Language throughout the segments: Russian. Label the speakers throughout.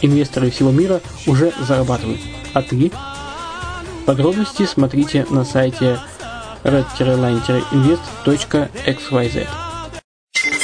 Speaker 1: Инвесторы всего мира уже зарабатывают. А ты? Подробности смотрите на сайте red-line-invest.xyz.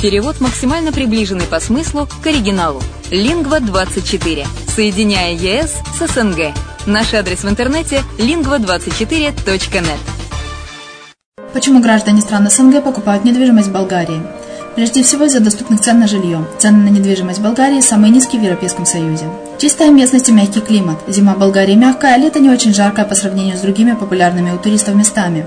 Speaker 2: Перевод максимально приближенный по смыслу к оригиналу. Лингва24. Соединяя ЕС с СНГ. Наш адрес в интернете lingva24.net.
Speaker 3: Почему граждане стран СНГ покупают недвижимость в Болгарии? Прежде всего из-за доступных цен на жилье. Цены на недвижимость в Болгарии самые низкие в Европейском Союзе. Чистая местность и мягкий климат. Зима в Болгарии мягкая, а лето не очень жаркое по сравнению с другими популярными у туристов местами.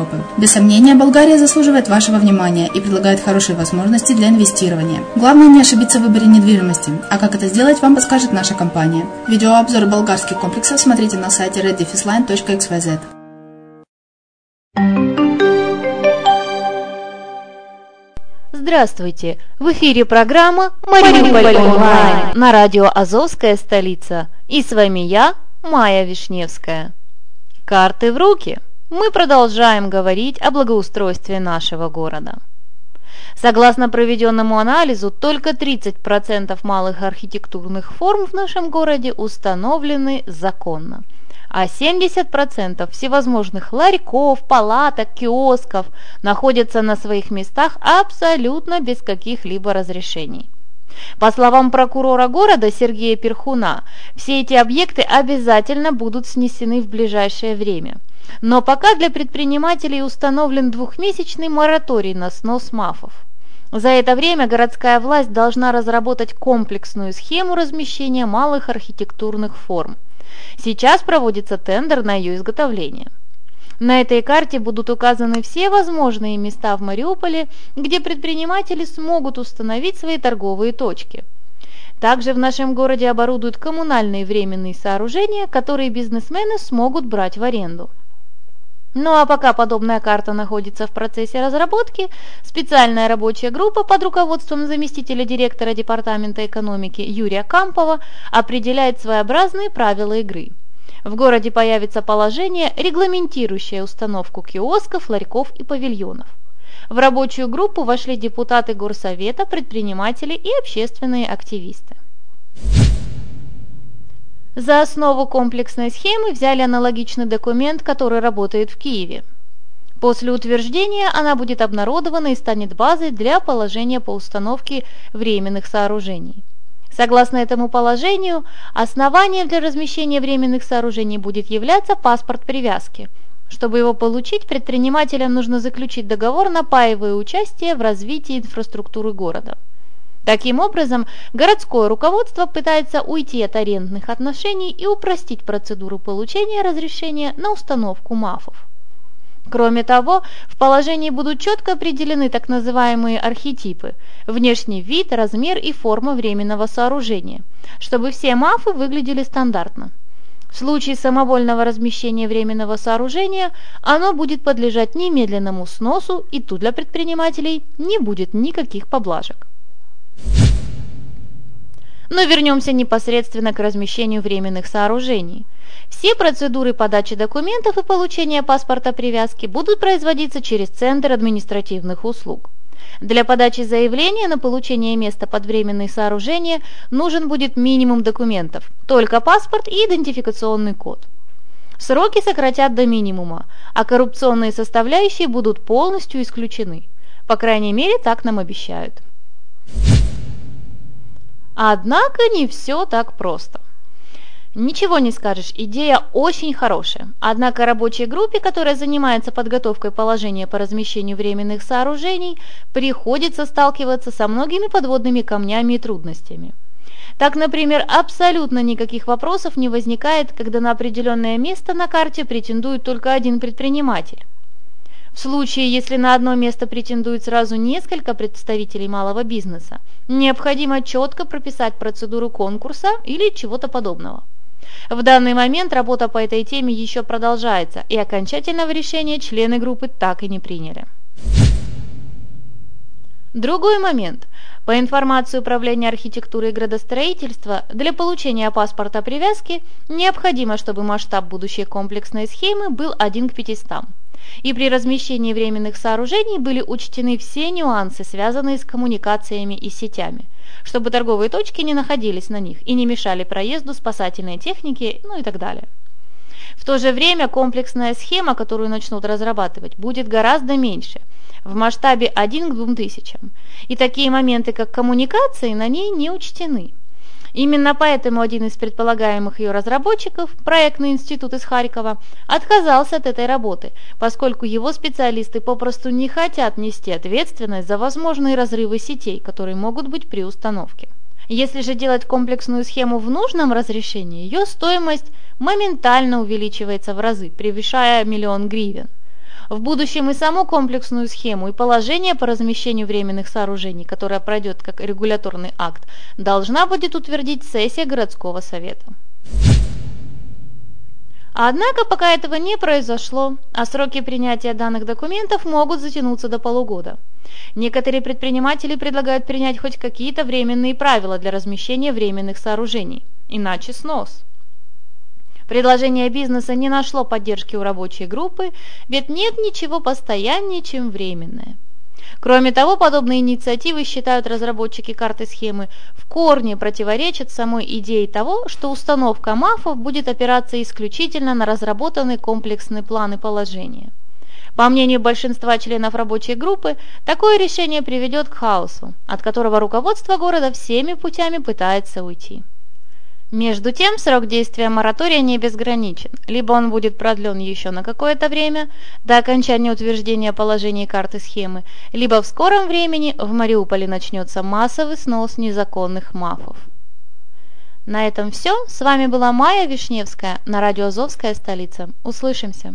Speaker 3: Европы. Без сомнения, Болгария заслуживает вашего внимания и предлагает хорошие возможности для инвестирования. Главное не ошибиться в выборе недвижимости, а как это сделать, вам подскажет наша компания. Видеообзор болгарских комплексов смотрите на сайте reddefisline.xyz.
Speaker 4: Здравствуйте! В эфире программа «Мариуполь онлайн» на радио «Азовская столица». И с вами я, Майя Вишневская. Карты в руки! Мы продолжаем говорить о благоустройстве нашего города. Согласно проведенному анализу, только 30% малых архитектурных форм в нашем городе установлены законно, а 70% всевозможных ларьков, палаток, киосков находятся на своих местах абсолютно без каких-либо разрешений. По словам прокурора города Сергея Перхуна, все эти объекты обязательно будут снесены в ближайшее время. Но пока для предпринимателей установлен двухмесячный мораторий на снос мафов. За это время городская власть должна разработать комплексную схему размещения малых архитектурных форм. Сейчас проводится тендер на ее изготовление. На этой карте будут указаны все возможные места в Мариуполе, где предприниматели смогут установить свои торговые точки. Также в нашем городе оборудуют коммунальные временные сооружения, которые бизнесмены смогут брать в аренду. Ну а пока подобная карта находится в процессе разработки, специальная рабочая группа под руководством заместителя директора Департамента экономики Юрия Кампова определяет своеобразные правила игры – в городе появится положение, регламентирующее установку киосков, ларьков и павильонов. В рабочую группу вошли депутаты Горсовета, предприниматели и общественные активисты. За основу комплексной схемы взяли аналогичный документ, который работает в Киеве. После утверждения она будет обнародована и станет базой для положения по установке временных сооружений. Согласно этому положению, основанием для размещения временных сооружений будет являться паспорт привязки. Чтобы его получить, предпринимателям нужно заключить договор на паевое участие в развитии инфраструктуры города. Таким образом, городское руководство пытается уйти от арендных отношений и упростить процедуру получения разрешения на установку МАФов. Кроме того, в положении будут четко определены так называемые архетипы – внешний вид, размер и форма временного сооружения, чтобы все мафы выглядели стандартно. В случае самовольного размещения временного сооружения оно будет подлежать немедленному сносу и тут для предпринимателей не будет никаких поблажек. Но вернемся непосредственно к размещению временных сооружений – все процедуры подачи документов и получения паспорта привязки будут производиться через Центр административных услуг. Для подачи заявления на получение места под временные сооружения нужен будет минимум документов, только паспорт и идентификационный код. Сроки сократят до минимума, а коррупционные составляющие будут полностью исключены. По крайней мере, так нам обещают. Однако не все так просто. Ничего не скажешь, идея очень хорошая. Однако рабочей группе, которая занимается подготовкой положения по размещению временных сооружений, приходится сталкиваться со многими подводными камнями и трудностями. Так, например, абсолютно никаких вопросов не возникает, когда на определенное место на карте претендует только один предприниматель. В случае, если на одно место претендует сразу несколько представителей малого бизнеса, необходимо четко прописать процедуру конкурса или чего-то подобного. В данный момент работа по этой теме еще продолжается, и окончательного решения члены группы так и не приняли. Другой момент. По информации Управления архитектуры и градостроительства, для получения паспорта привязки необходимо, чтобы масштаб будущей комплексной схемы был 1 к 500. И при размещении временных сооружений были учтены все нюансы, связанные с коммуникациями и сетями – чтобы торговые точки не находились на них и не мешали проезду спасательной техники, ну и так далее. В то же время комплексная схема, которую начнут разрабатывать, будет гораздо меньше, в масштабе 1 к 2000, и такие моменты, как коммуникации, на ней не учтены. Именно поэтому один из предполагаемых ее разработчиков, проектный институт из Харькова, отказался от этой работы, поскольку его специалисты попросту не хотят нести ответственность за возможные разрывы сетей, которые могут быть при установке. Если же делать комплексную схему в нужном разрешении, ее стоимость моментально увеличивается в разы, превышая миллион гривен. В будущем и саму комплексную схему, и положение по размещению временных сооружений, которое пройдет как регуляторный акт, должна будет утвердить сессия городского совета. Однако пока этого не произошло, а сроки принятия данных документов могут затянуться до полугода. Некоторые предприниматели предлагают принять хоть какие-то временные правила для размещения временных сооружений, иначе снос. Предложение бизнеса не нашло поддержки у рабочей группы, ведь нет ничего постояннее, чем временное. Кроме того, подобные инициативы, считают разработчики карты схемы, в корне противоречат самой идее того, что установка МАФов будет опираться исключительно на разработанный комплексный план и положение. По мнению большинства членов рабочей группы, такое решение приведет к хаосу, от которого руководство города всеми путями пытается уйти. Между тем, срок действия моратория не безграничен. Либо он будет продлен еще на какое-то время, до окончания утверждения положений карты схемы, либо в скором времени в Мариуполе начнется массовый снос незаконных мафов. На этом все. С вами была Майя Вишневская на радио «Азовская столица». Услышимся!